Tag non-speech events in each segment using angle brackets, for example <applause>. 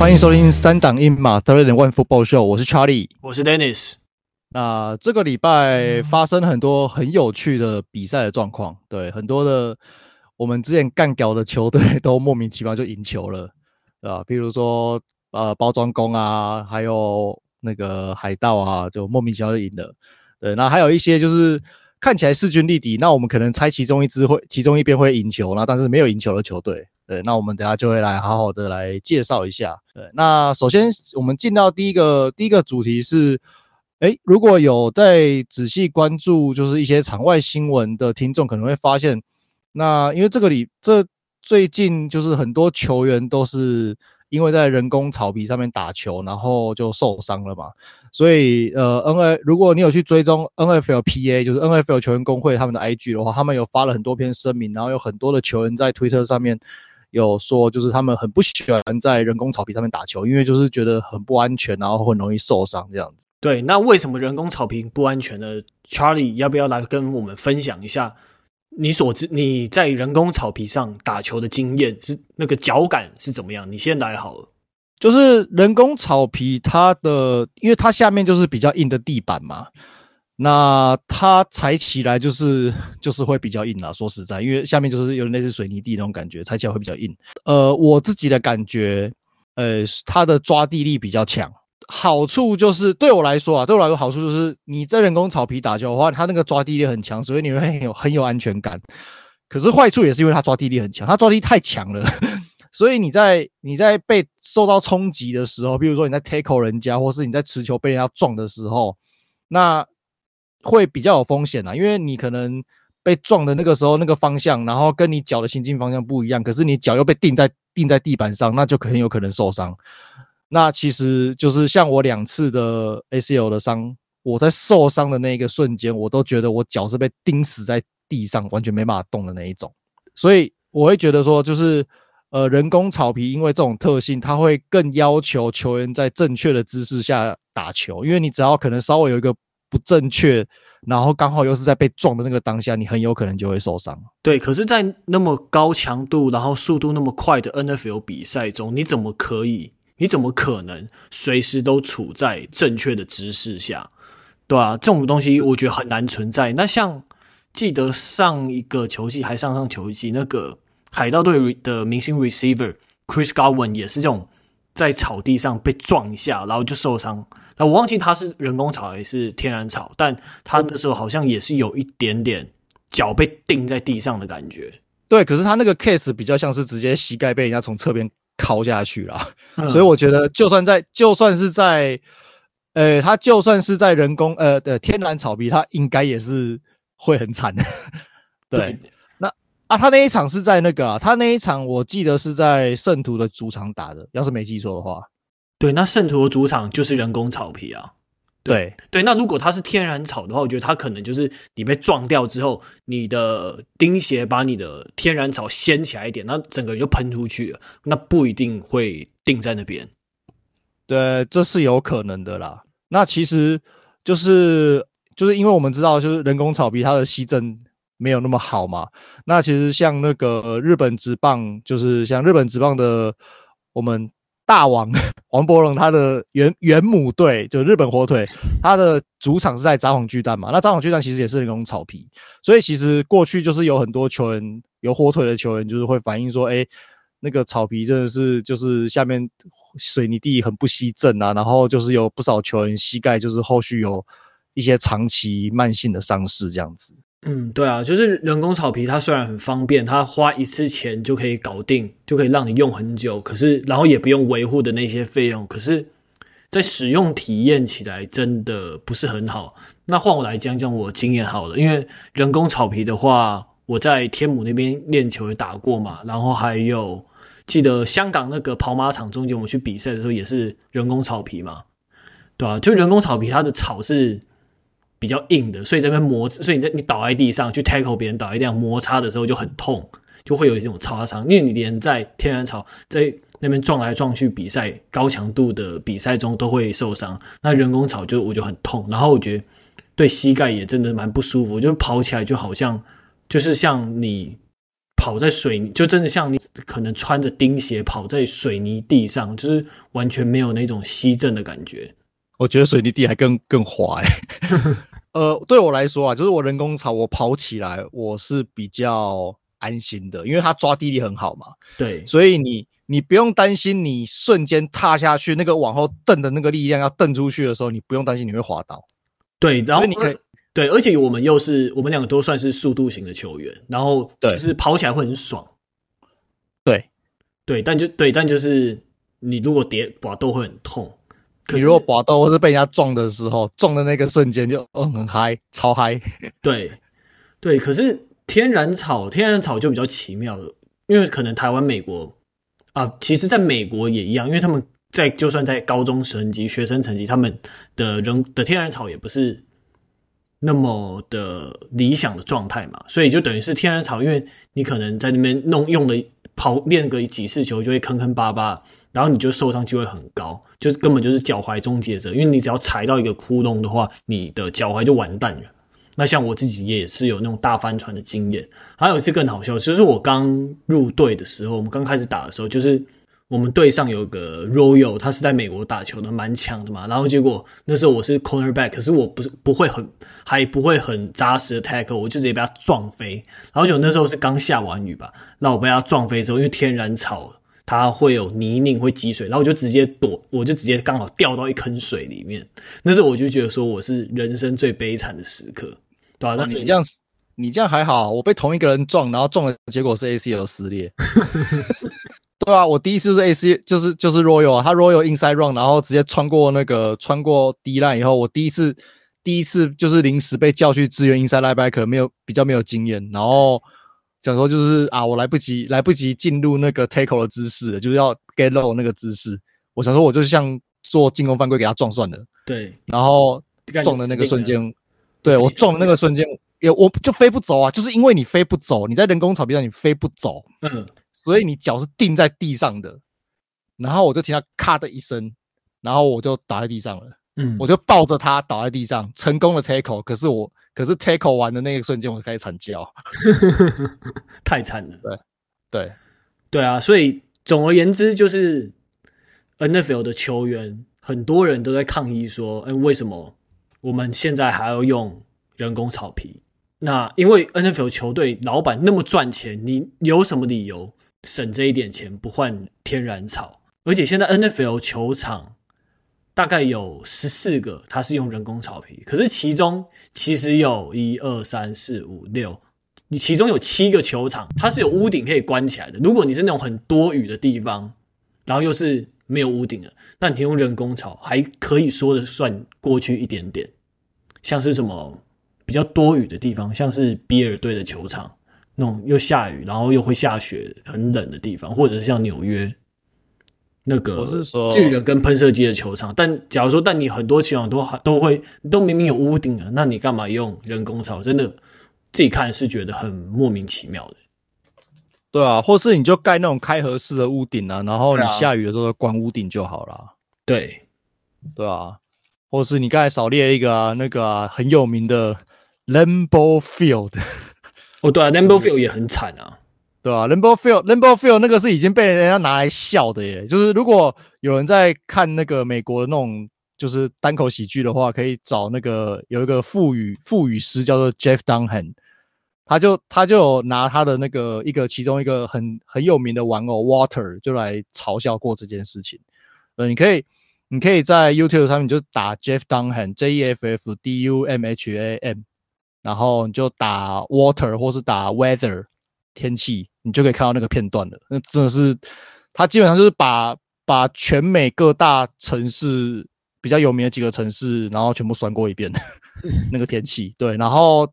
欢迎收听三档英马 Third and One Football Show，我是 Charlie，我是 Dennis。那这个礼拜发生很多很有趣的比赛的状况，对，很多的我们之前干掉的球队都莫名其妙就赢球了，对吧？比如说呃包装工啊，还有那个海盗啊，就莫名其妙就赢了。对，那还有一些就是看起来势均力敌，那我们可能猜其中一支会，其中一边会赢球，那但是没有赢球的球队。对，那我们等下就会来好好的来介绍一下。对，那首先我们进到第一个第一个主题是，诶，如果有在仔细关注就是一些场外新闻的听众，可能会发现，那因为这个里这最近就是很多球员都是。因为在人工草皮上面打球，然后就受伤了嘛，所以呃，N A 如果你有去追踪 N F L P A，就是 N F L 球员工会他们的 I G 的话，他们有发了很多篇声明，然后有很多的球员在推特上面有说，就是他们很不喜欢在人工草皮上面打球，因为就是觉得很不安全，然后很容易受伤这样子。对，那为什么人工草皮不安全呢？Charlie 要不要来跟我们分享一下？你所知你在人工草皮上打球的经验是那个脚感是怎么样？你先来好了。就是人工草皮，它的因为它下面就是比较硬的地板嘛，那它踩起来就是就是会比较硬啦。说实在，因为下面就是有类似水泥地那种感觉，踩起来会比较硬。呃，我自己的感觉，呃，它的抓地力比较强。好处就是对我来说啊，对我来说好处就是你在人工草皮打球的话，它那个抓地力很强，所以你会很有很有安全感。可是坏处也是因为它抓地力很强，它抓地力太强了，<laughs> 所以你在你在被受到冲击的时候，比如说你在 tackle 人家，或是你在持球被人家撞的时候，那会比较有风险啊，因为你可能被撞的那个时候那个方向，然后跟你脚的行进方向不一样，可是你脚又被钉在钉在地板上，那就很有可能受伤。那其实就是像我两次的 ACL 的伤，我在受伤的那一个瞬间，我都觉得我脚是被钉死在地上，完全没办法动的那一种。所以我会觉得说，就是呃，人工草皮因为这种特性，它会更要求球员在正确的姿势下打球，因为你只要可能稍微有一个不正确，然后刚好又是在被撞的那个当下，你很有可能就会受伤。对，可是，在那么高强度，然后速度那么快的 NFL 比赛中，你怎么可以？你怎么可能随时都处在正确的姿势下，对啊，这种东西我觉得很难存在。那像记得上一个球季还上上球季，那个海盗队的明星 receiver Chris Godwin 也是这种在草地上被撞一下，然后就受伤。那我忘记他是人工草还是天然草，但他那时候好像也是有一点点脚被钉在地上的感觉。对，可是他那个 case 比较像是直接膝盖被人家从侧边。敲下去了，所以我觉得，就算在，就算是在，呃，他就算是在人工，呃的天然草皮，他应该也是会很惨的。<laughs> 对，那啊，他那一场是在那个啊，他那一场我记得是在圣徒的主场打的，要是没记错的话。对，那圣徒的主场就是人工草皮啊。对对，那如果它是天然草的话，我觉得它可能就是你被撞掉之后，你的钉鞋把你的天然草掀起来一点，那整个人就喷出去了，那不一定会定在那边。对，这是有可能的啦。那其实就是就是因为我们知道，就是人工草皮它的吸震没有那么好嘛。那其实像那个日本职棒，就是像日本职棒的我们。大王 <laughs> 王柏融他的原原母队就日本火腿，他的主场是在札幌巨蛋嘛？那札幌巨蛋其实也是人工草皮，所以其实过去就是有很多球员有火腿的球员就是会反映说，哎，那个草皮真的是就是下面水泥地很不吸震啊，然后就是有不少球员膝盖就是后续有一些长期慢性的伤势这样子。嗯，对啊，就是人工草皮，它虽然很方便，它花一次钱就可以搞定，就可以让你用很久，可是然后也不用维护的那些费用，可是，在使用体验起来真的不是很好。那换我来讲讲我经验好了，因为人工草皮的话，我在天母那边练球也打过嘛，然后还有记得香港那个跑马场中间我们去比赛的时候也是人工草皮嘛，对啊，就人工草皮，它的草是。比较硬的，所以这边摩，所以你在你倒在地上去 tackle 别人倒在地上摩擦的时候就很痛，就会有一种擦伤。因为你连在天然草在那边撞来撞去比赛高强度的比赛中都会受伤，那人工草就我就很痛，然后我觉得对膝盖也真的蛮不舒服，就跑起来就好像就是像你跑在水，就真的像你可能穿着钉鞋跑在水泥地上，就是完全没有那种吸震的感觉。我觉得水泥地还更更滑欸。呃，对我来说啊，就是我人工草，我跑起来我是比较安心的，因为它抓地力很好嘛。对，所以你你不用担心你瞬间踏下去那个往后蹬的那个力量要蹬出去的时候，你不用担心你会滑倒。对，然后你可以。对，而且我们又是我们两个都算是速度型的球员，然后就是跑起来会很爽。对，对，但就对，但就是你如果跌滑都会很痛。你如果滑倒或是被人家撞的时候，撞的那个瞬间就嗯很嗨，超嗨。<laughs> 对，对，可是天然草，天然草就比较奇妙了，因为可能台湾、美国啊，其实在美国也一样，因为他们在就算在高中层级、学生成绩，他们的人的天然草也不是。那么的理想的状态嘛，所以就等于是天然草，因为你可能在那边弄用的跑练个几次球就会坑坑巴巴，然后你就受伤机会很高，就是根本就是脚踝终结者，因为你只要踩到一个窟窿的话，你的脚踝就完蛋了。那像我自己也是有那种大帆船的经验，还有一次更好笑，就是我刚入队的时候，我们刚开始打的时候，就是。我们队上有个 Royal，他是在美国打球的，蛮强的嘛。然后结果那时候我是 Cornerback，可是我不是不会很还不会很扎实的 Tackle，我就直接被他撞飞。然后就那时候是刚下完雨吧，那我被他撞飞之后，因为天然草它会有泥泞会积水，然后我就直接躲，我就直接刚好掉到一坑水里面。那时候我就觉得说我是人生最悲惨的时刻，对吧？那你这样你这样还好，我被同一个人撞，然后撞的结果是 ACL 撕裂。<laughs> 对啊，我第一次是 AC，就是就是 Royal 啊，他 Royal inside run，然后直接穿过那个穿过 D line 以后，我第一次第一次就是临时被叫去支援 inside linebacker，没有比较没有经验，然后想说就是啊，我来不及来不及进入那个 tackle 的姿势，就是要 get low 那个姿势，我想说我就像做进攻犯规给他撞算了，对，然后撞的那个瞬间，对我撞的那个瞬间也我就飞不走啊，就是因为你飞不走，你在人工草皮上你飞不走，嗯。所以你脚是定在地上的，然后我就听到咔的一声，然后我就倒在地上了。嗯，我就抱着他倒在地上，成功的 tackle。可是我，可是 tackle 完的那个瞬间，我就开始惨叫，<laughs> 太惨了。对，对，对啊。所以总而言之，就是 NFL 的球员，很多人都在抗议说：“哎，为什么我们现在还要用人工草皮？那因为 NFL 球队老板那么赚钱，你有什么理由？”省这一点钱不换天然草，而且现在 NFL 球场大概有十四个，它是用人工草皮，可是其中其实有一二三四五六，你其中有七个球场它是有屋顶可以关起来的。如果你是那种很多雨的地方，然后又是没有屋顶的，那你用人工草还可以说得算过去一点点。像是什么比较多雨的地方，像是比尔队的球场。那种又下雨，然后又会下雪，很冷的地方，或者是像纽约那个巨人跟喷射机的球场。但假如说，但你很多球场都都会都明明有屋顶了，那你干嘛用人工草？真的自己看是觉得很莫名其妙的。对啊，或是你就盖那种开合式的屋顶啊，然后你下雨的时候关屋顶就好了。对，对啊，或是你刚才少列一个啊，那个啊，很有名的 Lambeau Field。哦，对啊，Lambeau Field 也很惨啊，对啊，Lambeau Field，Lambeau Field 那个是已经被人家拿来笑的耶。就是如果有人在看那个美国的那种就是单口喜剧的话，可以找那个有一个腹语腹语师叫做 Jeff Dunham，他就他就拿他的那个一个其中一个很很有名的玩偶 Water 就来嘲笑过这件事情。呃，你可以你可以在 YouTube 上面就打 Jeff Dunham，J E F F D U M H A M。然后你就打 water 或是打 weather 天气，你就可以看到那个片段了。那真的是，他基本上就是把把全美各大城市比较有名的几个城市，然后全部算过一遍 <laughs> 那个天气。对，然后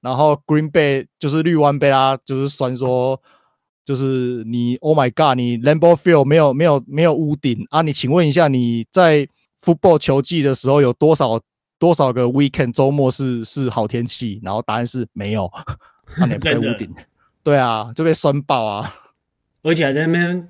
然后 Green Bay 就是绿湾被他就是算说，就是你 Oh my God，你 Lambeau Field 没有没有没有屋顶啊？你请问一下，你在 football 球季的时候有多少？多少个 weekend 周末是是好天气？然后答案是没有，那 <laughs> 你在屋顶，对啊，就被酸爆啊！而且还在那边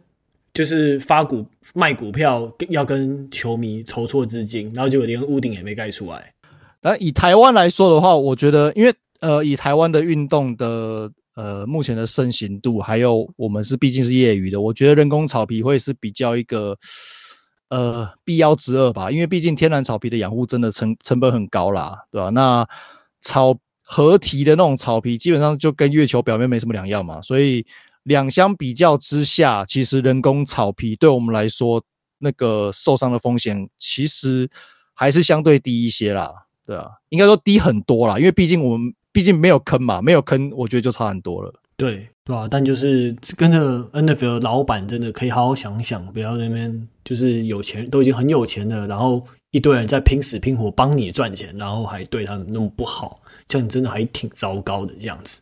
就是发股卖股票，要跟球迷筹措资金，然后结果连屋顶也没盖出来。但以台湾来说的话，我觉得，因为呃，以台湾的运动的呃目前的盛行度，还有我们是毕竟是业余的，我觉得人工草皮会是比较一个呃必要之二吧，因为毕竟天然草皮的养护真的成成本很高啦，对吧？那草合体的那种草皮基本上就跟月球表面没什么两样嘛，所以两相比较之下，其实人工草皮对我们来说那个受伤的风险其实还是相对低一些啦。对啊，应该说低很多啦，因为毕竟我们毕竟没有坑嘛，没有坑，我觉得就差很多了。对，对啊，但就是跟着 NFL 老板真的可以好好想想，不要那边就是有钱都已经很有钱了，然后一堆人在拼死拼活帮你赚钱，然后还对他们那么不好，样真的还挺糟糕的这样子。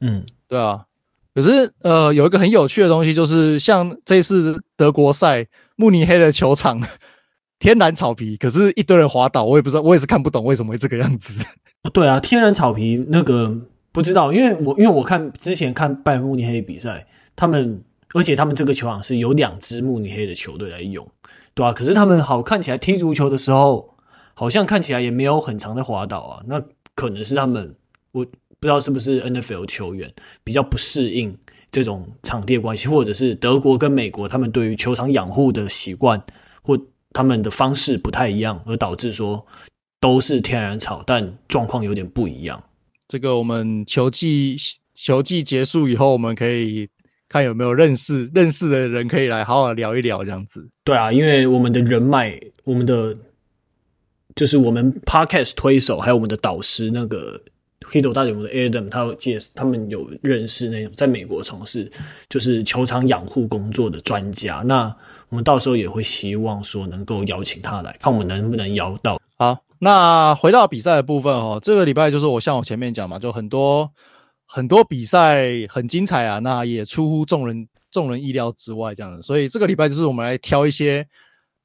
嗯，对啊。可是呃，有一个很有趣的东西，就是像这次德国赛慕尼黑的球场。<laughs> 天然草皮，可是一堆人滑倒，我也不知道，我也是看不懂为什么会这个样子。对啊，天然草皮那个不知道，因为我因为我看之前看拜慕尼黑比赛，他们而且他们这个球场是有两支慕尼黑的球队来用，对啊，可是他们好看起来踢足球的时候，好像看起来也没有很长的滑倒啊。那可能是他们，我不知道是不是 NFL 球员比较不适应这种场地的关系，或者是德国跟美国他们对于球场养护的习惯或。他们的方式不太一样，而导致说都是天然草，但状况有点不一样。这个我们球季球季结束以后，我们可以看有没有认识认识的人可以来好好聊一聊这样子。对啊，因为我们的人脉，我们的就是我们 Podcast 推手，还有我们的导师那个。黑斗大联盟的 Adam，他有介，他们有认识那种在美国从事就是球场养护工作的专家。那我们到时候也会希望说能够邀请他来，看我们能不能邀到。好，那回到比赛的部分哦，这个礼拜就是我像我前面讲嘛，就很多很多比赛很精彩啊，那也出乎众人众人意料之外这样子。所以这个礼拜就是我们来挑一些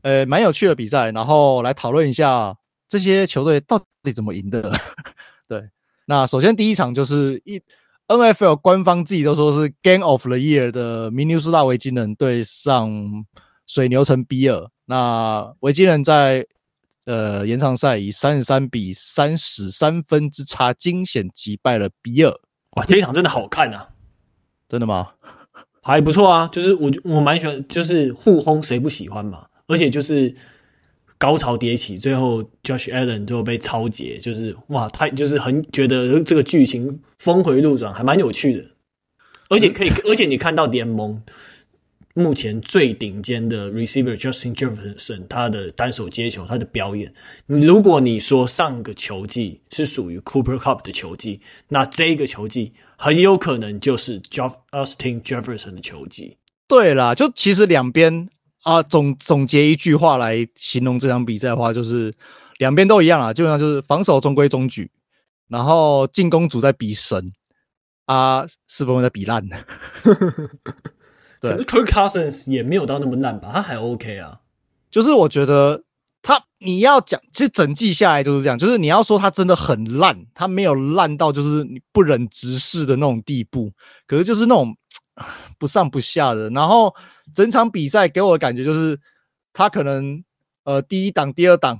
呃蛮有趣的比赛，然后来讨论一下这些球队到底怎么赢的。<laughs> 对。那首先第一场就是一 NFL 官方自己都说是 Game of the Year 的明尼苏达维京人对上水牛城比尔。那维京人在呃延长赛以三十三比三十三分之差惊险击败了比尔。哇，这一场真的好看啊！真的吗？还不错啊，就是我我蛮喜欢，就是互轰谁不喜欢嘛？而且就是。高潮迭起，最后 Josh Allen 最后被超截，就是哇，他就是很觉得这个剧情峰回路转，还蛮有趣的。而且可以，而且你看到联盟目前最顶尖的 receiver Justin Jefferson 他的单手接球，他的表演。如果你说上个球季是属于 Cooper Kupp 的球季，那这个球季很有可能就是 Justin Jefferson 的球季。对啦，就其实两边。啊，总总结一句话来形容这场比赛的话，就是两边都一样啊，基本上就是防守中规中矩，然后进攻组在比神，啊，四分卫在比烂。<laughs> 对，可是 Kirk Cousins 也没有到那么烂吧？他还 OK 啊。就是我觉得他你要讲，其实整季下来就是这样，就是你要说他真的很烂，他没有烂到就是你不忍直视的那种地步，可是就是那种。不上不下的，然后整场比赛给我的感觉就是，他可能呃第一档、第二档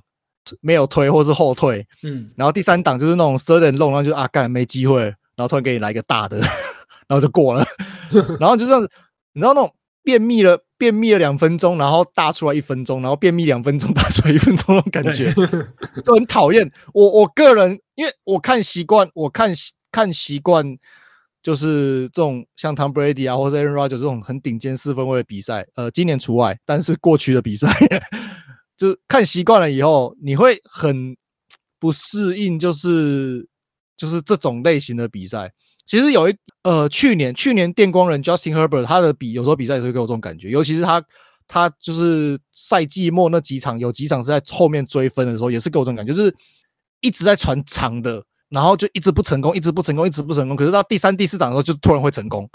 没有推或是后退，嗯，然后第三档就是那种 and long，然后就啊干没机会，然后突然给你来一个大的，<laughs> 然后就过了，<laughs> 然后就这样子，你知道那种便秘了便秘了两分钟，然后大出来一分钟，然后便秘两分钟 <laughs> 大出来一分钟那种感觉，就很讨厌。我我个人因为我看习惯，我看看习惯。就是这种像 Tom Brady 啊，或者 Aaron Rodgers 这种很顶尖四分卫的比赛，呃，今年除外，但是过去的比赛，<laughs> 就看习惯了以后，你会很不适应，就是就是这种类型的比赛。其实有一呃，去年去年电光人 Justin Herbert 他的比有时候比赛也是给我这种感觉，尤其是他他就是赛季末那几场，有几场是在后面追分的时候，也是给我这种感觉，就是一直在传长的。然后就一直不成功，一直不成功，一直不成功。可是到第三、第四档的时候，就突然会成功，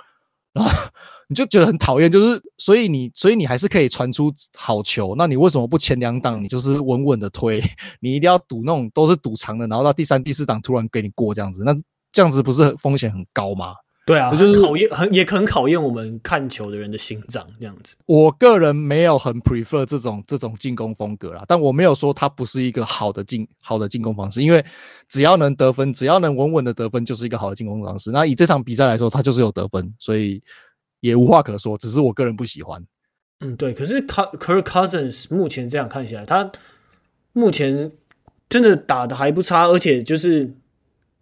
然后 <laughs> 你就觉得很讨厌。就是所以你，所以你还是可以传出好球。那你为什么不前两档？你就是稳稳的推，<laughs> 你一定要赌那种都是赌长的，然后到第三、第四档突然给你过这样子，那这样子不是风险很高吗？对啊，就是考验很也很考验我们看球的人的心脏这样子。我个人没有很 prefer 这种这种进攻风格啦，但我没有说它不是一个好的进好的进攻方式，因为只要能得分，只要能稳稳的得分，就是一个好的进攻方式。那以这场比赛来说，他就是有得分，所以也无话可说。只是我个人不喜欢。嗯，对。可是 Kirk Cousins 目前这样看起来，他目前真的打的还不差，而且就是。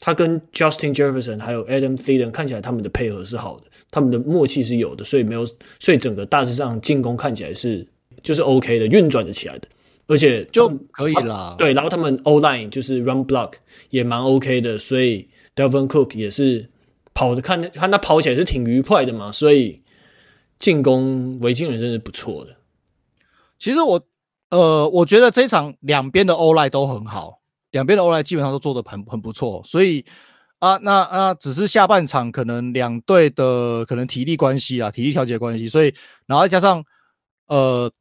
他跟 Justin Jefferson 还有 Adam Thielen 看起来他们的配合是好的，他们的默契是有的，所以没有，所以整个大致上进攻看起来是就是 OK 的，运转的起来的，而且就可以啦。对，然后他们 O line 就是 Run Block 也蛮 OK 的，所以 Delvin Cook 也是跑的看看他跑起来是挺愉快的嘛，所以进攻维京人真是不错的。其实我呃，我觉得这场两边的 O line 都很好。两边的 O-line 基本上都做得很很不错，所以啊，那啊，只是下半场可能两队的可能体力关系啊，体力调节关系，所以然后再加上呃，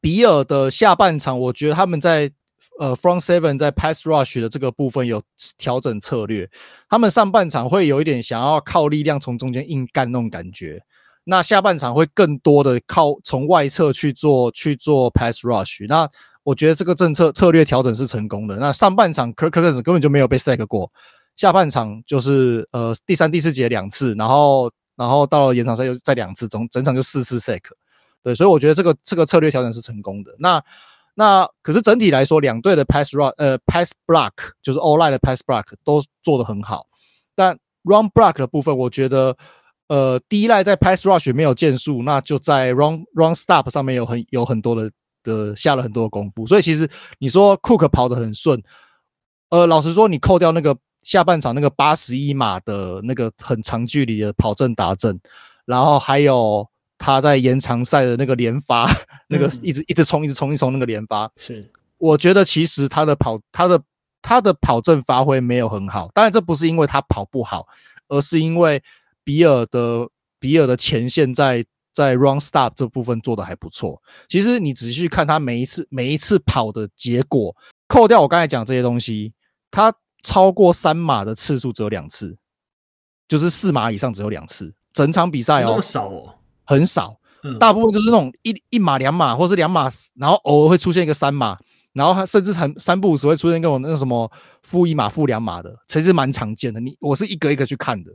比尔的下半场，我觉得他们在呃 front seven 在 pass rush 的这个部分有调整策略，他们上半场会有一点想要靠力量从中间硬干那种感觉，那下半场会更多的靠从外侧去做去做 pass rush，那。我觉得这个政策策略调整是成功的。那上半场 Kirk Cousins 根本就没有被 sack 过，下半场就是呃第三、第四节两次，然后然后到了延长赛又再两次，总整场就四次 sack。对，所以我觉得这个这个策略调整是成功的。那那可是整体来说，两队的 pass run 呃 pass block 就是 O-line 的 pass block 都做得很好，但 run block 的部分，我觉得呃 D-line 在 pass rush 没有建树，那就在 run run stop 上面有很有很多的。的下了很多的功夫，所以其实你说 Cook 跑得很顺，呃，老实说，你扣掉那个下半场那个八十一码的那个很长距离的跑阵打阵，然后还有他在延长赛的那个连发，<laughs> 嗯、那个一直一直冲一直冲一冲那个连发，是。我觉得其实他的跑他的他的跑阵发挥没有很好，当然这不是因为他跑不好，而是因为比尔的比尔的前线在。在 run stop 这部分做的还不错。其实你仔细看他每一次每一次跑的结果，扣掉我刚才讲这些东西，他超过三码的次数只有两次，就是四码以上只有两次。整场比赛哦，那么少哦，很少。大部分就是那种一一码两码，或是两码，然后偶尔会出现一个三码，然后他甚至很三不五时会出现跟我那个什么负一码、负两码的，其实蛮常见的。你我是一个一个去看的，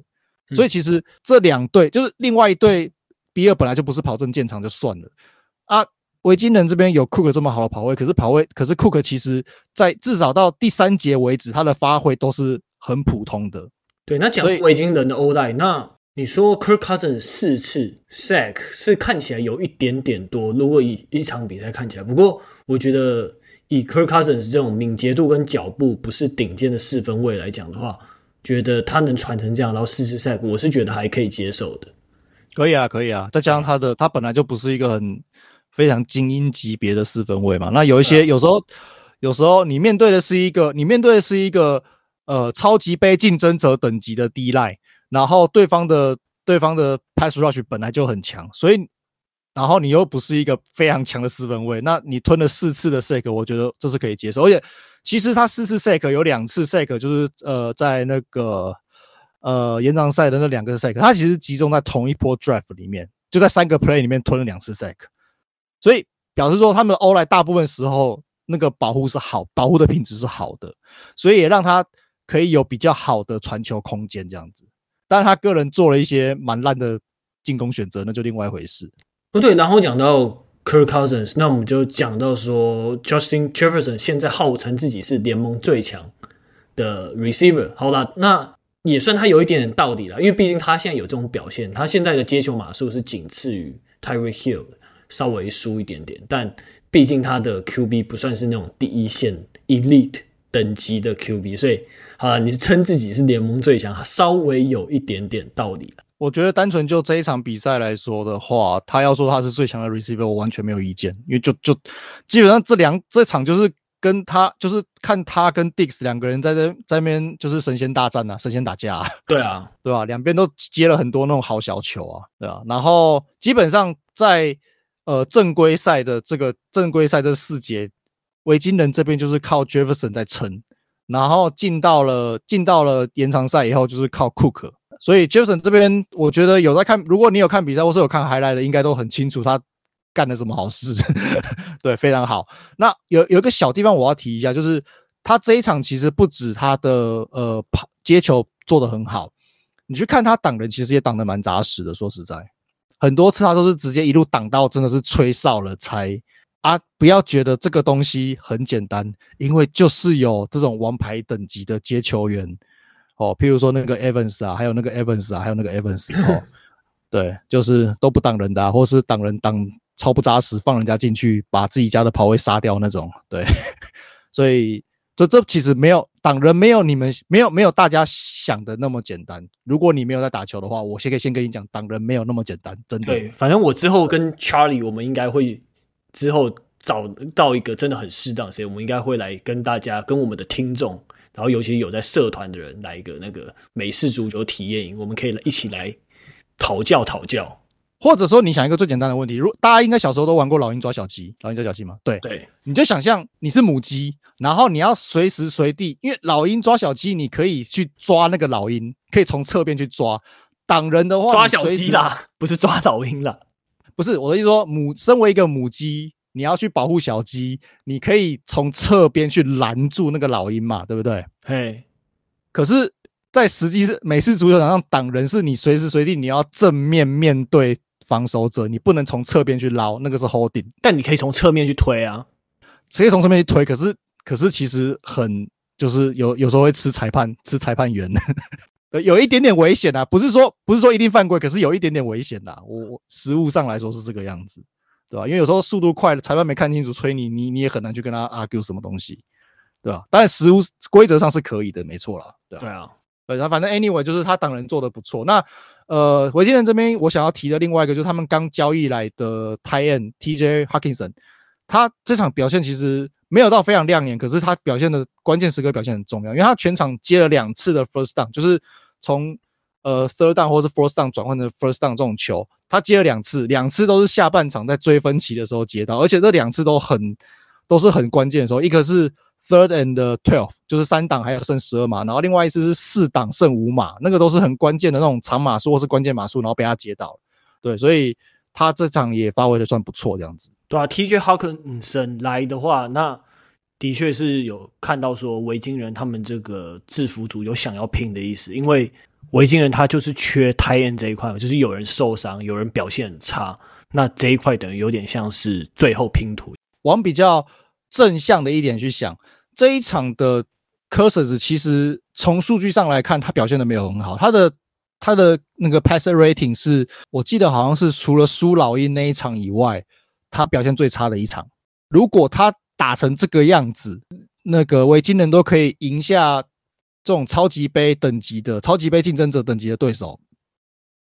所以其实这两队就是另外一队。比尔本来就不是跑阵见长就算了啊，维京人这边有库克这么好的跑位，可是跑位，可是库克其实在至少到第三节为止，他的发挥都是很普通的。对，那讲维京人的 O-line，那你说 Kirk Cousins 四次 sack 是看起来有一点点多，如果以一场比赛看起来，不过我觉得以 Kirk Cousins 这种敏捷度跟脚步不是顶尖的四分卫来讲的话，觉得他能传成这样，然后四次 sack，我是觉得还可以接受的。可以啊，可以啊，再加上他的，他本来就不是一个很非常精英级别的四分卫嘛。那有一些，有时候，有时候你面对的是一个，你面对的是一个呃超级杯竞争者等级的 D-line，然后对方的对方的 pass rush 本来就很强，所以然后你又不是一个非常强的四分卫，那你吞了四次的 sack，我觉得这是可以接受。而且其实他四次 sack 有两次 sack 就是呃在那个。呃，延长赛的那两个 sack，他其实集中在同一波 drive 里面，就在三个 play 里面吞了两次 sack，所以表示说他们的 O-line 大部分时候那个保护是好，保护的品质是好的，所以也让他可以有比较好的传球空间这样子。当然，他个人做了一些蛮烂的进攻选择，那就另外一回事。不对，然后讲到 Kirk Cousins，那我们就讲到说 Justin Jefferson 现在号称自己是联盟最强的 receiver。好了，那。也算他有一点点道理了，因为毕竟他现在有这种表现，他现在的接球码数是仅次于 Tyree Hill，稍微输一点点，但毕竟他的 QB 不算是那种第一线 Elite 等级的 QB，所以好了，你称自己是联盟最强，稍微有一点点道理了。我觉得单纯就这一场比赛来说的话，他要说他是最强的 Receiver，我完全没有意见，因为就就基本上这两这场就是。跟他就是看他跟 Dix 两个人在这在那边就是神仙大战啊，神仙打架啊。对啊，<laughs> 对吧？两边都接了很多那种好小球啊，对吧？然后基本上在呃正规赛的这个正规赛这四节，维京人这边就是靠 Jefferson 在撑，然后进到了进到了延长赛以后就是靠 Cook，所以 Jefferson 这边，我觉得有在看，如果你有看比赛或是有看 highlight 的，应该都很清楚他干了什么好事。<laughs> 对，非常好。那有有一个小地方我要提一下，就是他这一场其实不止他的呃接球做得很好，你去看他挡人，其实也挡得蛮扎实的。说实在，很多次他都是直接一路挡到真的是吹哨了才啊！不要觉得这个东西很简单，因为就是有这种王牌等级的接球员。哦，譬如说那个 Evans 啊，还有那个 Evans 啊，还有那个 Evans 哦，对，就是都不挡人的啊，或是挡人挡超不扎实，放人家进去，把自己家的跑位杀掉那种，对，<laughs> 所以这这其实没有党人，没有你们没有没有大家想的那么简单。如果你没有在打球的话，我先可以先跟你讲，党人没有那么简单，真的。对，反正我之后跟 Charlie，我们应该会之后找到一个真的很适当，所以我们应该会来跟大家跟我们的听众。然后，尤其有在社团的人来一个那个美式足球体验营，我们可以一起来讨教讨教。或者说，你想一个最简单的问题，如大家应该小时候都玩过老鹰抓小鸡，老鹰抓小鸡吗？对对，你就想象你是母鸡，然后你要随时随地，因为老鹰抓小鸡，你可以去抓那个老鹰，可以从侧边去抓。挡人的话，抓小鸡啦，<laughs> 不是抓老鹰啦。不是我的意思说，母身为一个母鸡。你要去保护小鸡，你可以从侧边去拦住那个老鹰嘛，对不对？嘿，可是，在实际是美式足球场上挡人，是你随时随地你要正面面对防守者，你不能从侧边去捞，那个是 holding。但你可以从侧面去推啊，直接从侧面去推。可是，可是其实很就是有有时候会吃裁判吃裁判员，<laughs> 有一点点危险啊。不是说不是说一定犯规，可是有一点点危险的。我我实物上来说是这个样子。对吧？因为有时候速度快了，裁判没看清楚，吹你，你你也很难去跟他 argue 什么东西，对吧？当然，实物规则上是可以的，没错啦，对吧？对啊，对，然后反正 anyway 就是他挡人做的不错。那呃，维京人这边我想要提的另外一个就是他们刚交易来的 tight end TJ Hockenson，他这场表现其实没有到非常亮眼，可是他表现的关键时刻表现很重要，因为他全场接了两次的 first down，就是从呃 third down 或是 fourth down 转换成 first down 这种球。他接了两次，两次都是下半场在追分期的时候接到，而且这两次都很都是很关键的时候。一个是 third and twelve，就是三档还有剩十二码，然后另外一次是四档剩五码，那个都是很关键的那种长码数或是关键码数，然后被他接到。对，所以他这场也发挥的算不错，这样子。对啊，TJ Hawkinson 来的话，那的确是有看到说维京人他们这个制服组有想要拼的意思，因为。维京人他就是缺 tight end 这一块，就是有人受伤，有人表现很差，那这一块等于有点像是最后拼图。往比较正向的一点去想，这一场的 Cousins 其实从数据上来看，他表现的没有很好，他的他的那个 passer rating 是我记得好像是除了输老鹰那一场以外，他表现最差的一场。如果他打成这个样子，那个维京人都可以赢下。这种超级杯等级的超级杯竞争者等级的对手，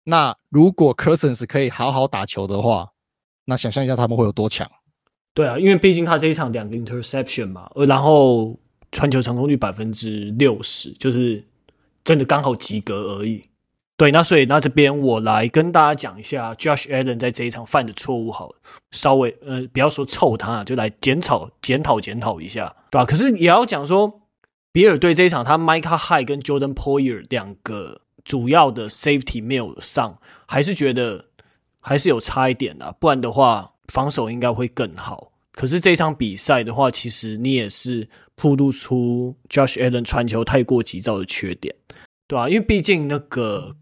那如果 Cousins 可以好好打球的话，那想象一下他们会有多强？对啊，因为毕竟他这一场两个 interception 嘛，呃，然后传球成功率百分之六十，就是真的刚好及格而已。对，那所以那这边我来跟大家讲一下 Josh Allen 在这一场犯的错误，好，稍微呃不要说臭他，就来检讨检讨检讨一下，对吧？可是也要讲说。比尔队这一场，他 Micah High 跟 Jordan Poyer 两个主要的 Safety 没有上，还是觉得还是有差一点的，不然的话防守应该会更好。可是这场比赛的话，其实你也是暴露出 Josh Allen 传球太过急躁的缺点，对吧？因为毕竟那个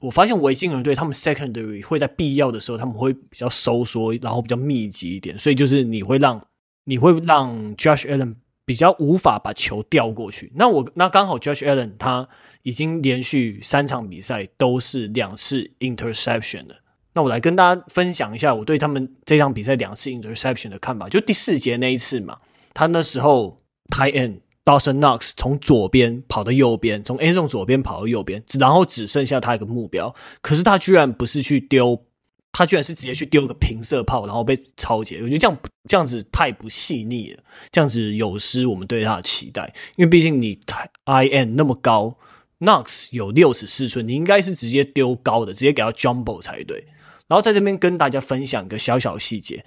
我发现维京人队他们 Secondary 会在必要的时候他们会比较收缩，然后比较密集一点，所以就是你会让你会让 Josh Allen。比较无法把球调过去，那我那刚好 Josh Allen 他已经连续三场比赛都是两次 interception 了。那我来跟大家分享一下我对他们这场比赛两次 interception 的看法。就第四节那一次嘛，他那时候 tight end Dawson Knox 从左边跑到右边，从 end 从左边跑到右边，然后只剩下他一个目标，可是他居然不是去丢。他居然是直接去丢个平射炮，然后被超截。我觉得这样这样子太不细腻了，这样子有失我们对他的期待。因为毕竟你 IN 那么高，Knox 有六尺四寸，你应该是直接丢高的，直接给他 jumbo 才对。然后在这边跟大家分享一个小小细节，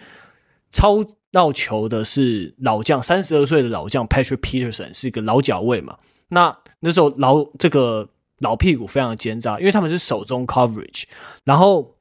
抄到球的是老将，三十二岁的老将 Patrick Peterson 是一个老脚位嘛。那那时候老这个。老屁股非常的奸诈，因为他们是手中 coverage，然后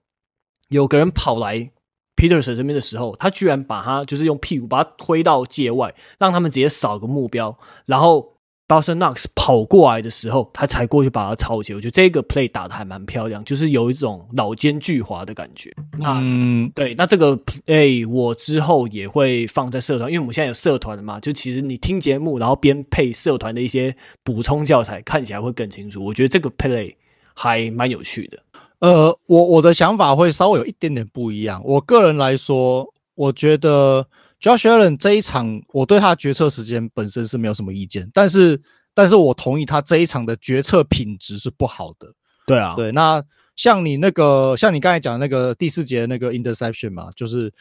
有个人跑来 Peterson 这边的时候，他居然把他就是用屁股把他推到界外，让他们直接扫个目标，然后。Dawson Knox 跑过来的时候，他才过去把他抄起。我觉得这个 play 打的还蛮漂亮，就是有一种老奸巨猾的感觉。那嗯，对，那这个 play 我之后也会放在社团，因为我们现在有社团的嘛。就其实你听节目，然后边配社团的一些补充教材，看起来会更清楚。我觉得这个 play 还蛮有趣的。呃，我我的想法会稍微有一点点不一样。我个人来说，我觉得。Josh Allen 这一场，我对他决策时间本身是没有什么意见，但是，但是我同意他这一场的决策品质是不好的。对啊，对。那像你那个，像你刚才讲的那个第四节那个 interception 嘛，就是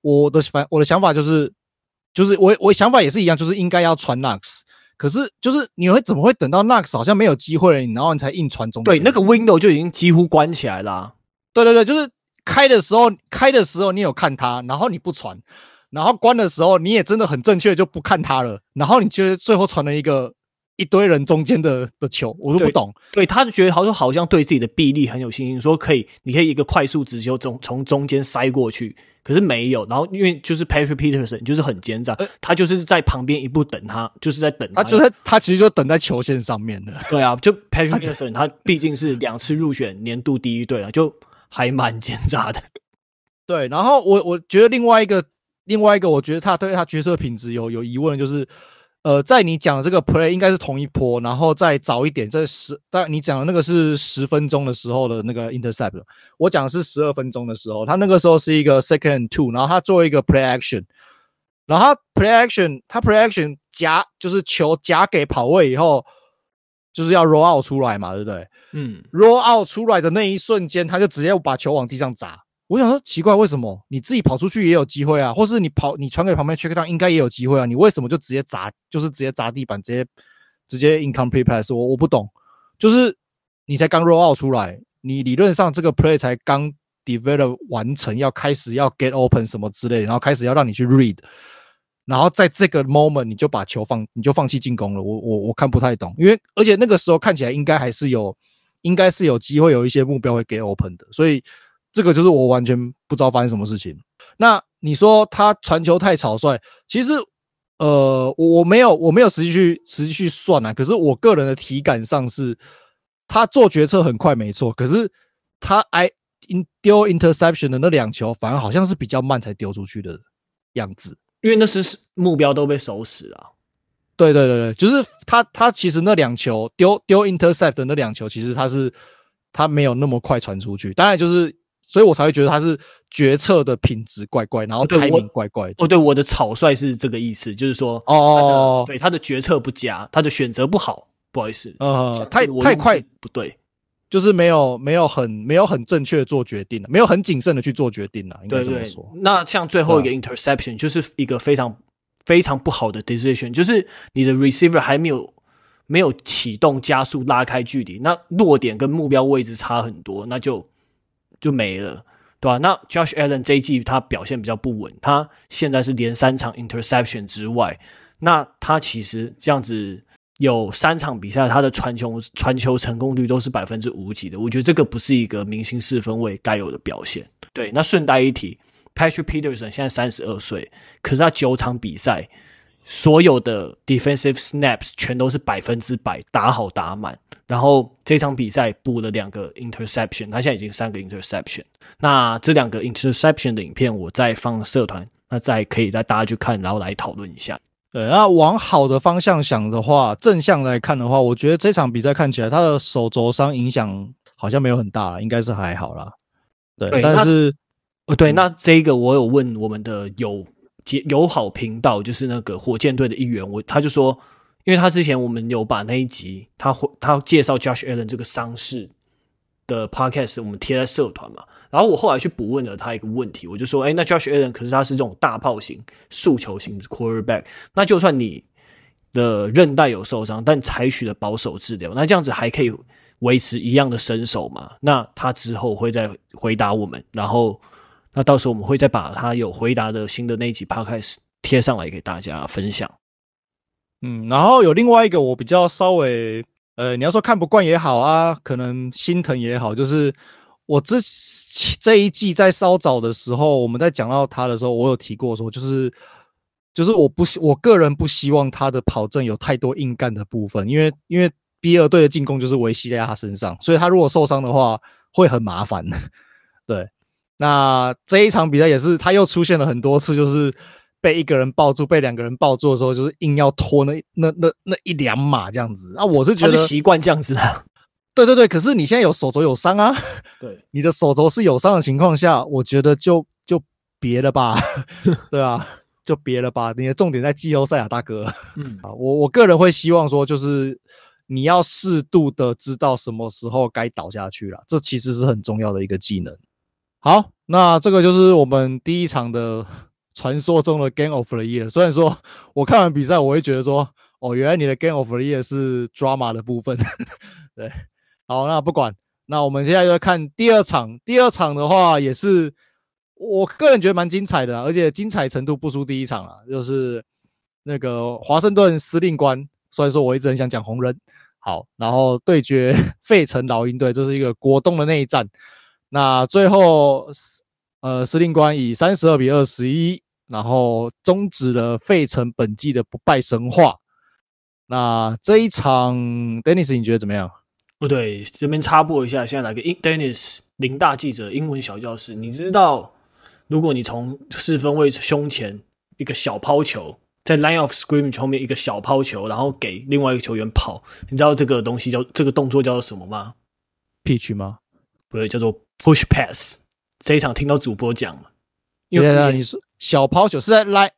我的反我的想法就是，就是我我想法也是一样，就是应该要传 Knox，可是就是你会怎么会等到 Knox 好像没有机会了，然后你才硬传中？对，那个 window 就已经几乎关起来了啊。对对对，就是开的时候开的时候你有看他，然后你不传。然后关的时候，你也真的很正确，就不看他了。然后你就最后传了一个一堆人中间的的球，我都不懂。对，对他就觉得好像好像对自己的臂力很有信心，说可以，你可以一个快速直球从从中间塞过去，可是没有。然后因为就是 Patrick Peterson 就是很奸诈，他就是在旁边一步等他，就是在等他，他就是他其实就等在球线上面的。对啊，就 <laughs> Patrick Peterson 他毕竟是两次入选年度第一队了，就还蛮奸诈的。对，然后我我觉得另外一个。另外一个，我觉得他对他角色品质有有疑问，就是，呃，在你讲的这个 play 应该是同一波，然后再早一点，在十，但你讲的那个是十分钟的时候的那个 intercept，我讲的是十二分钟的时候，他那个时候是一个 second two，然后他做一个 play action，然后他 play action，他 play action 夹就是球夹给跑位以后，就是要 roll out 出来嘛，对不对？嗯，roll out 出来的那一瞬间，他就直接把球往地上砸。我想说奇怪，为什么你自己跑出去也有机会啊？或是你跑你传给旁边 check down 应该也有机会啊？你为什么就直接砸，就是直接砸地板，直接直接 incomplete pass？我我不懂，就是你才刚 roll out 出来，你理论上这个 play 才刚 develop 完成，要开始要 get open 什么之类的，然后开始要让你去 read，然后在这个 moment 你就把球放，你就放弃进攻了。我我我看不太懂，因为而且那个时候看起来应该还是有，应该是有机会有一些目标会 get open 的，所以。这个就是我完全不知道发生什么事情。那你说他传球太草率，其实呃，我没有我没有实际去实际去算啊。可是我个人的体感上是，他做决策很快没错，可是他 I in 丢 interception 的那两球，反而好像是比较慢才丢出去的样子。因为那是目标都被守死了。对对对对，就是他他其实那两球丢丢 intercept 的那两球，其实他是他没有那么快传出去。当然就是。所以我才会觉得他是决策的品质怪怪，然后 timing 怪怪的。哦，对，我的草率是这个意思，就是说，哦，对，他的决策不佳，他的选择不好，不好意思，呃，太太快不对，就是没有没有很没有很正确的做决定，没有很谨慎的去做决定了，应该这么说。那像最后一个 interception 就是一个非常非常不好的 decision，就是你的 receiver 还没有没有启动加速拉开距离，那落点跟目标位置差很多，那就。就没了，对吧？那 Josh Allen 这一季他表现比较不稳，他现在是连三场 interception 之外，那他其实这样子有三场比赛，他的传球传球成功率都是百分之五几的，我觉得这个不是一个明星四分卫该有的表现。对，那顺带一提，Patrick Peterson 现在三十二岁，可是他九场比赛所有的 defensive snaps 全都是百分之百打好打满。然后这场比赛补了两个 interception，他现在已经三个 interception。那这两个 interception 的影片我再放社团，那再可以带大家去看，然后来讨论一下。对，那往好的方向想的话，正向来看的话，我觉得这场比赛看起来他的手肘伤影响好像没有很大，应该是还好啦。对，对但是呃，对，那这个我有问我们的友友好频道，就是那个火箭队的一员，我他就说。因为他之前我们有把那一集他他介绍 Josh Allen 这个伤势的 podcast 我们贴在社团嘛，然后我后来去补问了他一个问题，我就说，哎，那 Josh Allen 可是他是这种大炮型、速球型的 quarterback，那就算你的韧带有受伤，但采取了保守治疗，那这样子还可以维持一样的身手吗？那他之后会再回答我们，然后那到时候我们会再把他有回答的新的那一集 podcast 贴上来给大家分享。嗯，然后有另外一个我比较稍微，呃，你要说看不惯也好啊，可能心疼也好，就是我这这一季在稍早的时候，我们在讲到他的时候，我有提过说，就是就是我不希我个人不希望他的跑阵有太多硬干的部分，因为因为 B 二队的进攻就是维系在他身上，所以他如果受伤的话会很麻烦。<laughs> 对，那这一场比赛也是他又出现了很多次，就是。被一个人抱住，被两个人抱住的时候，就是硬要拖那那那那一两码这样子。啊，我是觉得习惯这样子啊。<laughs> 对对对，可是你现在有手肘有伤啊。对，<laughs> 你的手肘是有伤的情况下，我觉得就就别了吧。<laughs> 对啊，就别了吧。你的重点在季后赛啊，大哥。嗯啊，我我个人会希望说，就是你要适度的知道什么时候该倒下去了，这其实是很重要的一个技能。好，那这个就是我们第一场的。传说中的 Game of the Year，虽然说我看完比赛，我会觉得说，哦，原来你的 Game of the Year 是 drama 的部分。<laughs> 对，好，那不管，那我们现在就看第二场。第二场的话，也是我个人觉得蛮精彩的，而且精彩程度不输第一场啊。就是那个华盛顿司令官，虽然说我一直很想讲红人，好，然后对决 <laughs> 费城老鹰队，这是一个国东的内战。那最后。呃，司令官以三十二比二十一，然后终止了费城本季的不败神话。那这一场，Dennis，你觉得怎么样？不对，这边插播一下，现在来个 Dennis 林大记者英文小教室。你知道，如果你从四分位胸前一个小抛球，在 Line of Scrimmage 后面一个小抛球，然后给另外一个球员跑，你知道这个东西叫这个动作叫做什么吗？Pitch 吗？不对，叫做 Push Pass。这一场听到主播讲了，因为之前你说小抛球是在 line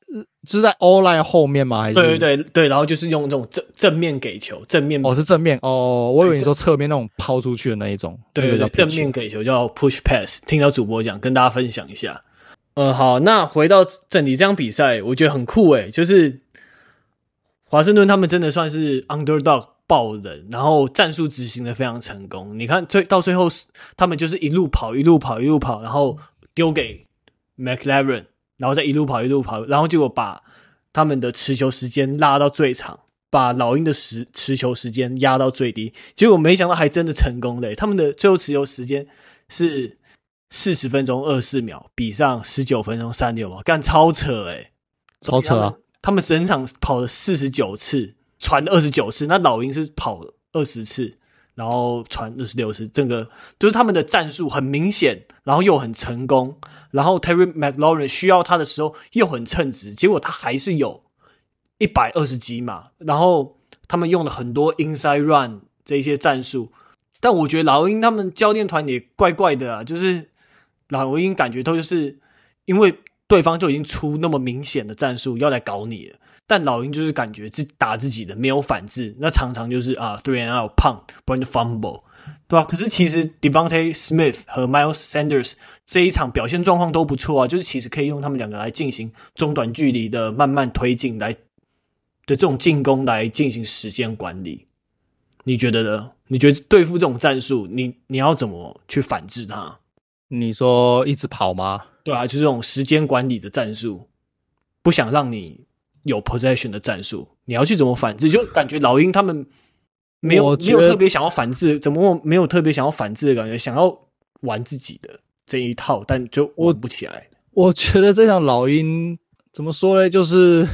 是在 all line 后面吗？还是对对对对，然后就是用这种正正面给球，正面哦是正面哦，我以为你说侧面那种抛出去的那一种，对对对，正面给球叫 push pass。听到主播讲，跟大家分享一下。嗯，好，那回到正题，这场比赛我觉得很酷诶，就是华盛顿他们真的算是 underdog。爆人，然后战术执行的非常成功。你看最到最后，他们就是一路跑，一路跑，一路跑，然后丢给 McLaren，然后再一路跑，一路跑，然后结果把他们的持球时间拉到最长，把老鹰的时持球时间压到最低。结果没想到还真的成功嘞！他们的最后持球时间是四十分钟二十四秒，比上十九分钟三六秒，干超扯诶，超扯啊！他们整场跑了四十九次。传二十九次，那老鹰是跑了二十次，然后传二十六次。这个就是他们的战术很明显，然后又很成功。然后 Terry McLaurin 需要他的时候又很称职，结果他还是有一百二十几码。然后他们用了很多 inside run 这一些战术，但我觉得老鹰他们教练团也怪怪的啊，就是老鹰感觉都就是因为对方就已经出那么明显的战术要来搞你了。但老鹰就是感觉自打自己的，没有反制，那常常就是啊，three and out punt，不然就 fumble，对吧、啊？可是其实 Devontae Smith 和 Miles Sanders 这一场表现状况都不错啊，就是其实可以用他们两个来进行中短距离的慢慢推进来的这种进攻来进行时间管理。你觉得呢？你觉得对付这种战术，你你要怎么去反制它？你说一直跑吗？对啊，就是这种时间管理的战术，不想让你。有 possession 的战术，你要去怎么反制？就感觉老鹰他们没有没有特别想要反制，怎么没有特别想要反制的感觉？想要玩自己的这一套，但就玩不起来。我，我觉得这场老鹰怎么说呢？就是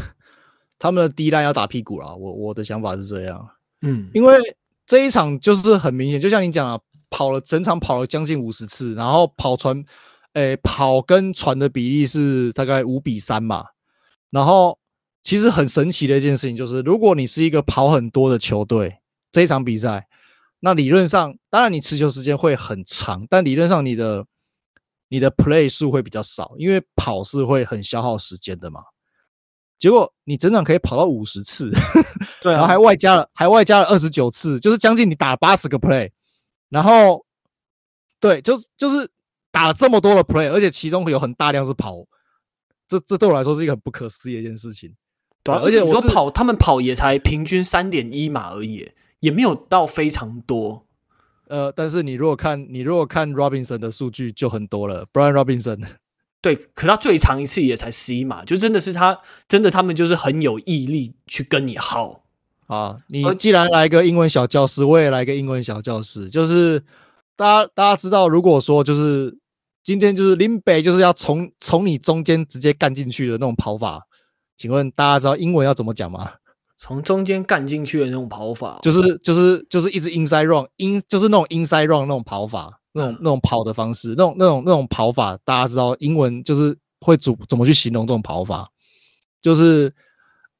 他们的 D line 要打屁股了。我我的想法是这样，嗯，因为这一场就是很明显，就像你讲了，跑了整场跑了将近五十次，然后跑传，诶、欸，跑跟传的比例是大概五比三嘛，然后。其实很神奇的一件事情就是，如果你是一个跑很多的球队，这一场比赛，那理论上，当然你持球时间会很长，但理论上你的你的 play 数会比较少，因为跑是会很消耗时间的嘛。结果你整场可以跑到五十次，对，然后还外加了还外加了二十九次，就是将近你打了八十个 play，然后对，就是就是打了这么多的 play，而且其中有很大量是跑，这这对我来说是一个很不可思议的一件事情。对、啊，而且我说跑，他们跑也才平均三点一码而已，也没有到非常多。呃，但是你如果看你如果看 Robinson 的数据就很多了，Brian Robinson。<laughs> 对，可他最长一次也才十一码，就真的是他真的他们就是很有毅力去跟你耗。啊，你既然来个英文小教室，我也来个英文小教室。就是大家大家知道，如果说就是今天就是林北就是要从从你中间直接干进去的那种跑法，请问大家知道英文要怎么讲吗？从中间干进去的那种跑法，就是就是就是一直 inside run，in 就是那种 inside run 那种跑法，那种那种跑的方式，那种那种那种跑法，大家知道英文就是会怎怎么去形容这种跑法，就是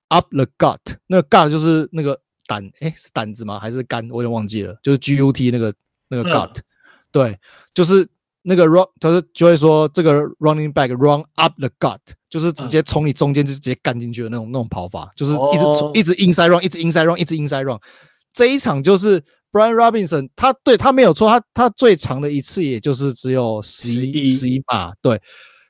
up the gut，那个 gut 就是那个胆，诶，是胆子吗？还是肝？我有点忘记了，就是 gut 那个那个 gut，对，就是。那个 run，他是就会说这个 running back run up the gut，就是直接从你中间就直接干进去的那种那种跑法，就是一直从一直 inside run，一直 inside run，一直 inside run。这一场就是 Brian Robinson，他对他没有错，他他最长的一次也就是只有十一十一码，对。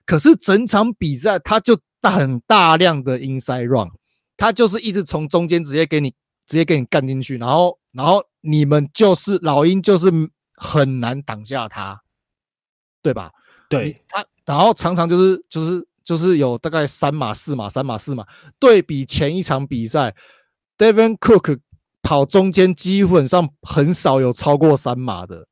可是整场比赛他就很大量的 inside run，他就是一直从中间直接给你直接给你干进去，然后然后你们就是老鹰就是很难挡下他。对吧？对他，然后常常就是就是就是有大概三码四码三码四码。对比前一场比赛，Devin Cook 跑中间基本上很少有超过三码的。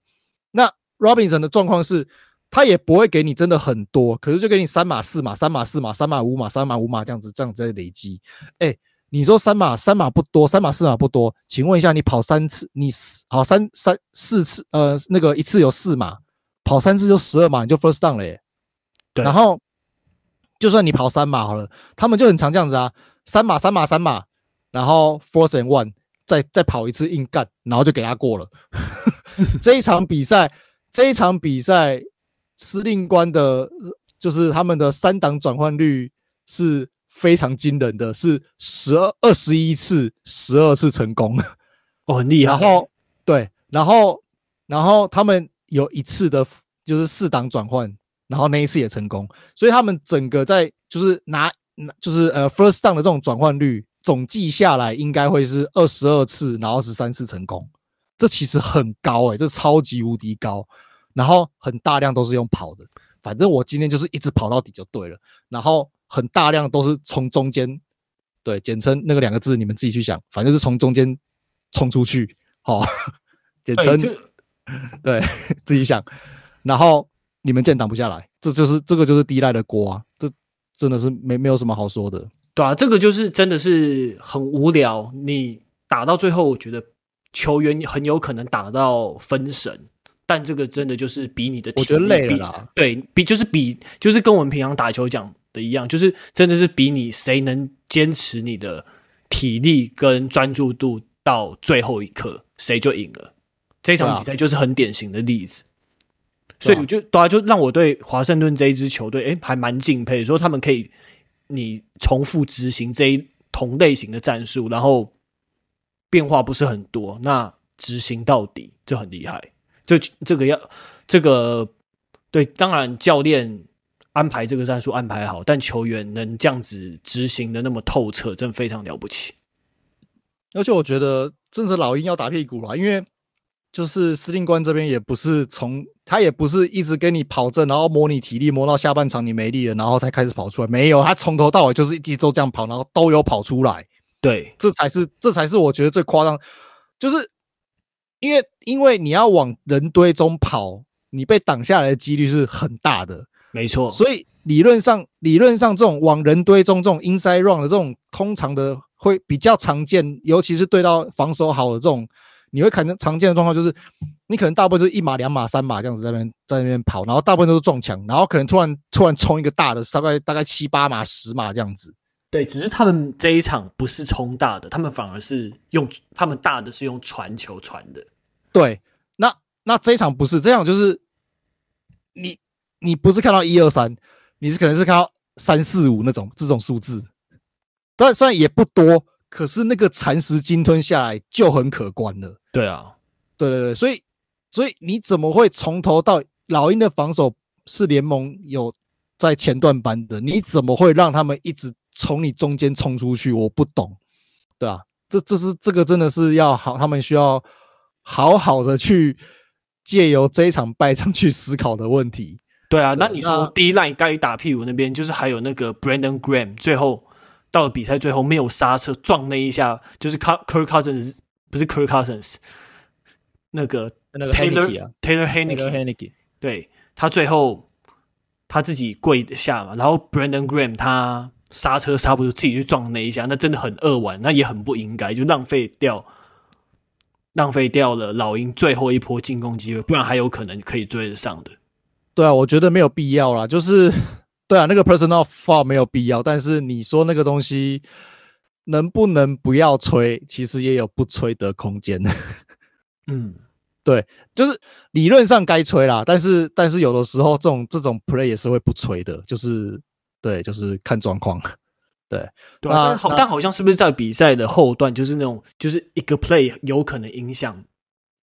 那 Robinson 的状况是，他也不会给你真的很多，可是就给你三码四码三码四码三码五码三码五码这样子这样子在累积。哎，你说三码三码不多，三码四码不多，请问一下，你跑三次，你好三三四次，呃，那个一次有四码。跑三次就十二码，你就 first down 了耶。对，然后就算你跑三码好了，他们就很常这样子啊，三码三码三码，然后 first and one，再再跑一次硬干，然后就给他过了。<laughs> 这一场比赛，这一场比赛，司令官的，就是他们的三档转换率是非常惊人的，是十二二十一次，十二次成功，哦，很厉害。然后对，然后然后他们。有一次的，就是四档转换，然后那一次也成功，所以他们整个在就是拿，就是呃 first down 的这种转换率总计下来应该会是二十二次，然后十三次成功，这其实很高诶、这超级无敌高，然后很大量都是用跑的，反正我今天就是一直跑到底就对了，然后很大量都是从中间，对，简称那个两个字你们自己去想，反正是从中间冲出去，好，<laughs> 简称。<laughs> 对，<laughs> 自己想，然后你们见挡不下来，这就是这个就是第一代的锅啊，这真的是没没有什么好说的。对啊，这个就是真的是很无聊。你打到最后，我觉得球员很有可能打到分神，但这个真的就是比你的体力，我觉得累了啦。对，比就是比就是跟我们平常打球讲的一样，就是真的是比你谁能坚持你的体力跟专注度到最后一刻，谁就赢了。这场比赛就是很典型的例子，啊、所以我就对啊，就让我对华盛顿这一支球队，诶，还蛮敬佩，说他们可以你重复执行这一同类型的战术，然后变化不是很多，那执行到底就很厉害。这这个要这个对，当然教练安排这个战术安排好，但球员能这样子执行的那么透彻，真的非常了不起。而且我觉得，真是老鹰要打屁股了，因为。就是司令官这边也不是从他也不是一直跟你跑阵，然后磨你体力，磨到下半场你没力了，然后才开始跑出来。没有，他从头到尾就是一直都这样跑，然后都有跑出来。对，这才是这才是我觉得最夸张，就是因为因为你要往人堆中跑，你被挡下来的几率是很大的。没错，所以理论上理论上这种往人堆中这种 inside run 的这种通常的会比较常见，尤其是对到防守好的这种。你会看到常见的状况就是，你可能大部分就是一码、两码、三码这样子在那边在那边跑，然后大部分都是撞墙，然后可能突然突然冲一个大的，大概大概七八码、十码这样子。对，只是他们这一场不是冲大的，他们反而是用他们大的是用传球传的。对，那那这一场不是这样，就是你你不是看到一二三，你是可能是看到三四五那种这种数字，但虽然也不多。可是那个蚕食鲸吞下来就很可观了。对啊，对对对，所以所以你怎么会从头到老鹰的防守是联盟有在前段班的？你怎么会让他们一直从你中间冲出去？我不懂，对啊，这这是这个真的是要好，他们需要好好的去借由这一场败仗去思考的问题。对啊，那你说 D line 该打屁股那边，就是还有那个 Brandon Graham 最后。到了比赛最后没有刹车撞那一下，就是 Kirk Cousins 不是 Kirk Cousins，那个那个 Taylor、啊、Taylor Heinicke，对，他最后他自己跪下嘛，然后 Brandon Graham 他刹车刹不住，自己去撞那一下，那真的很扼腕，那也很不应该，就浪费掉浪费掉了老鹰最后一波进攻机会，不然还有可能可以追得上的。对啊，我觉得没有必要啦，就是。对啊，那个 personal foul 没有必要，但是你说那个东西能不能不要吹，其实也有不吹的空间。<laughs> 嗯，对，就是理论上该吹啦，但是但是有的时候这种这种 play 也是会不吹的，就是对，就是看状况。对，对啊，但好，但好像是不是在比赛的后段，就是那种就是一个 play 有可能影响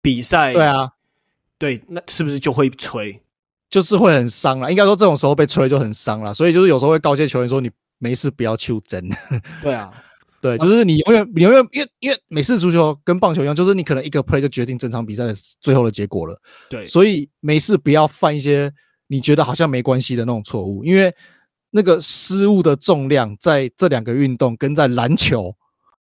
比赛？对啊，对，那是不是就会吹？就是会很伤了，应该说这种时候被吹就很伤了，所以就是有时候会告诫球员说，你没事不要求真。<laughs> 对啊，对，就是你永远你永远因为因为美式足球跟棒球一样，就是你可能一个 play 就决定整场比赛的最后的结果了。对，所以没事不要犯一些你觉得好像没关系的那种错误，因为那个失误的重量在这两个运动跟在篮球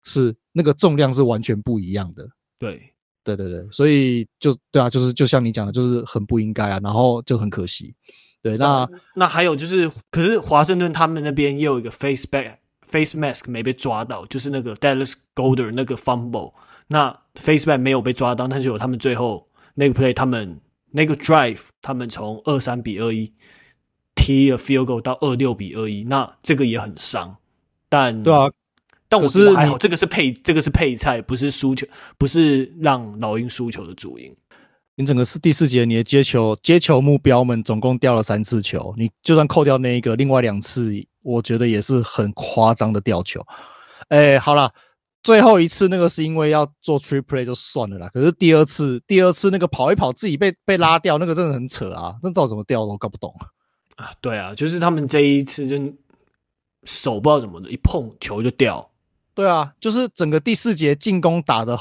是那个重量是完全不一样的。对。对对对，所以就对啊，就是就像你讲的，就是很不应该啊，然后就很可惜。对，那那，那还有就是，可是华盛顿他们那边也有一个 face back face mask 没被抓到，就是那个 Dallas Goedert 那个 fumble，那 face back 没有被抓到，但是有他们最后那个 play，他们那个 drive，他们从二三比二一踢了 field goal 到二六比二一，那这个也很伤。但对啊。但我是还好，这个是配这个是配菜，不是输球，不是让老鹰输球的主因。你整个是第四节，你的接球接球目标们总共掉了三次球，你就算扣掉那一个，另外两次我觉得也是很夸张的掉球。哎，好了，最后一次那个是因为要做 trick play 就算了啦，可是第二次第二次那个跑一跑自己被被拉掉，那个真的很扯啊，那照怎么掉都搞不懂啊。对啊，就是他们这一次就手不知道怎么的，一碰球就掉。对啊，就是整个第四节进攻打的，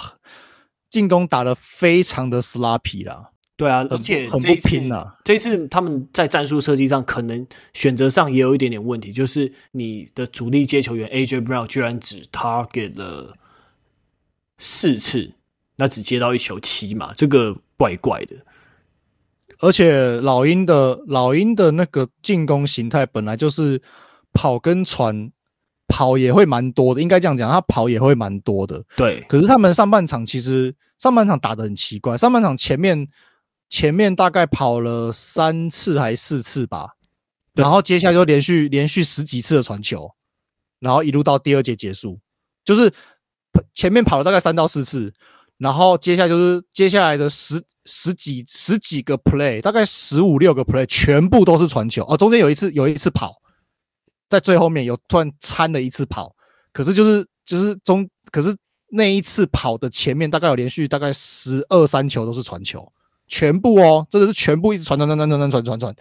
进攻打的非常的 sloppy 啦。对啊，而且很不拼啊。这一次他们在战术设计上可能选择上也有一点点问题，就是你的主力接球员 AJ Brown 居然只 target 了四次，那只接到一球七嘛，这个怪怪的。而且老鹰的老鹰的那个进攻形态本来就是跑跟传。跑也会蛮多的，应该这样讲，他跑也会蛮多的。对，可是他们上半场其实上半场打得很奇怪，上半场前面前面大概跑了三次还是四次吧，然后接下来就连续连续十几次的传球，然后一路到第二节结束，就是前面跑了大概三到四次，然后接下来就是接下来的十十几十几个 play，大概十五六个 play 全部都是传球，哦，中间有一次有一次跑。在最后面有突然掺了一次跑，可是就是就是中，可是那一次跑的前面大概有连续大概十二三球都是传球，全部哦，真的是全部一直传传传传传传传传，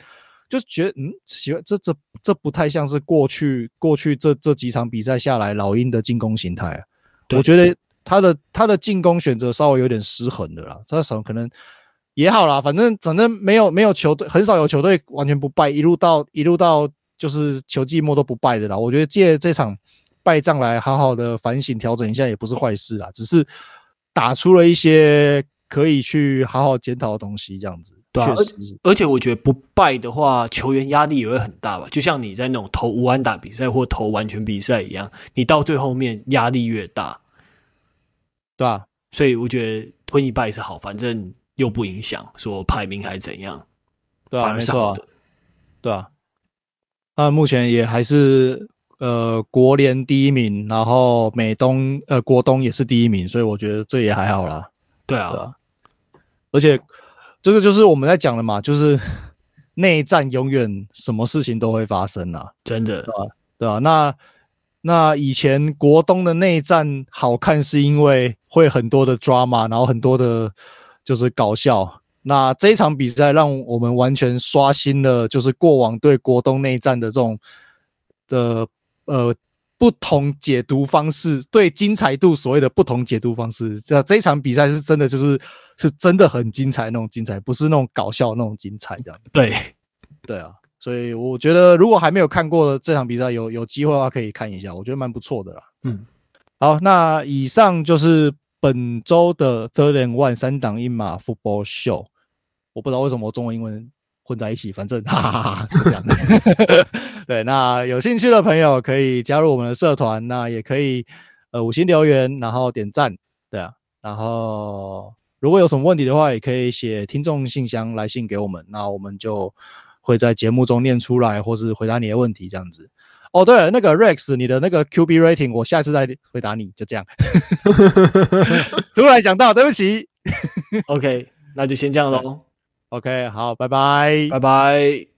就觉得嗯，奇怪，这这这不太像是过去过去这这几场比赛下来老鹰的进攻形态啊。我觉得他的他的进攻选择稍微有点失衡的啦，他什么可能也好啦，反正反正没有没有球队很少有球队完全不败，一路到一路到。就是球季末都不败的啦，我觉得借这场败仗来好好的反省调整一下也不是坏事啦，只是打出了一些可以去好好检讨的东西，这样子。对啊，确实，而且我觉得不败的话，球员压力也会很大吧？就像你在那种投无安打比赛或投完全比赛一样，你到最后面压力越大，对啊，所以我觉得吞一败是好，反正又不影响说排名还是怎样，对啊，没错啊，对啊。那目前也还是呃国联第一名，然后美东呃国东也是第一名，所以我觉得这也还好啦。对啊，对啊，而且这个就是我们在讲的嘛，就是 <laughs> 内战永远什么事情都会发生啊，真的，对吧？对啊，那那以前国东的内战好看是因为会很多的 drama，然后很多的就是搞笑。那这一场比赛让我们完全刷新了，就是过往对国东内战的这种的呃不同解读方式，对精彩度所谓的不同解读方式。这这一场比赛是真的，就是是真的很精彩那种精彩，不是那种搞笑那种精彩这样子。对，对啊，所以我觉得如果还没有看过这场比赛，有有机会的话可以看一下，我觉得蛮不错的啦。嗯，好，那以上就是本周的 Third and One 三档一码 Football Show。我不知道为什么中文英文混在一起，反正哈哈哈哈这样。<laughs> 对，那有兴趣的朋友可以加入我们的社团，那也可以呃五星留言，然后点赞，对啊，然后如果有什么问题的话，也可以写听众信箱来信给我们，那我们就。会在节目中念出来，或是回答你的问题，这样子。哦，对了，那个 Rex，你的那个 QB rating，我下次再回答你，就这样。<laughs> 突然想到，对不起。OK，那就先这样喽。OK，好，拜拜，拜拜。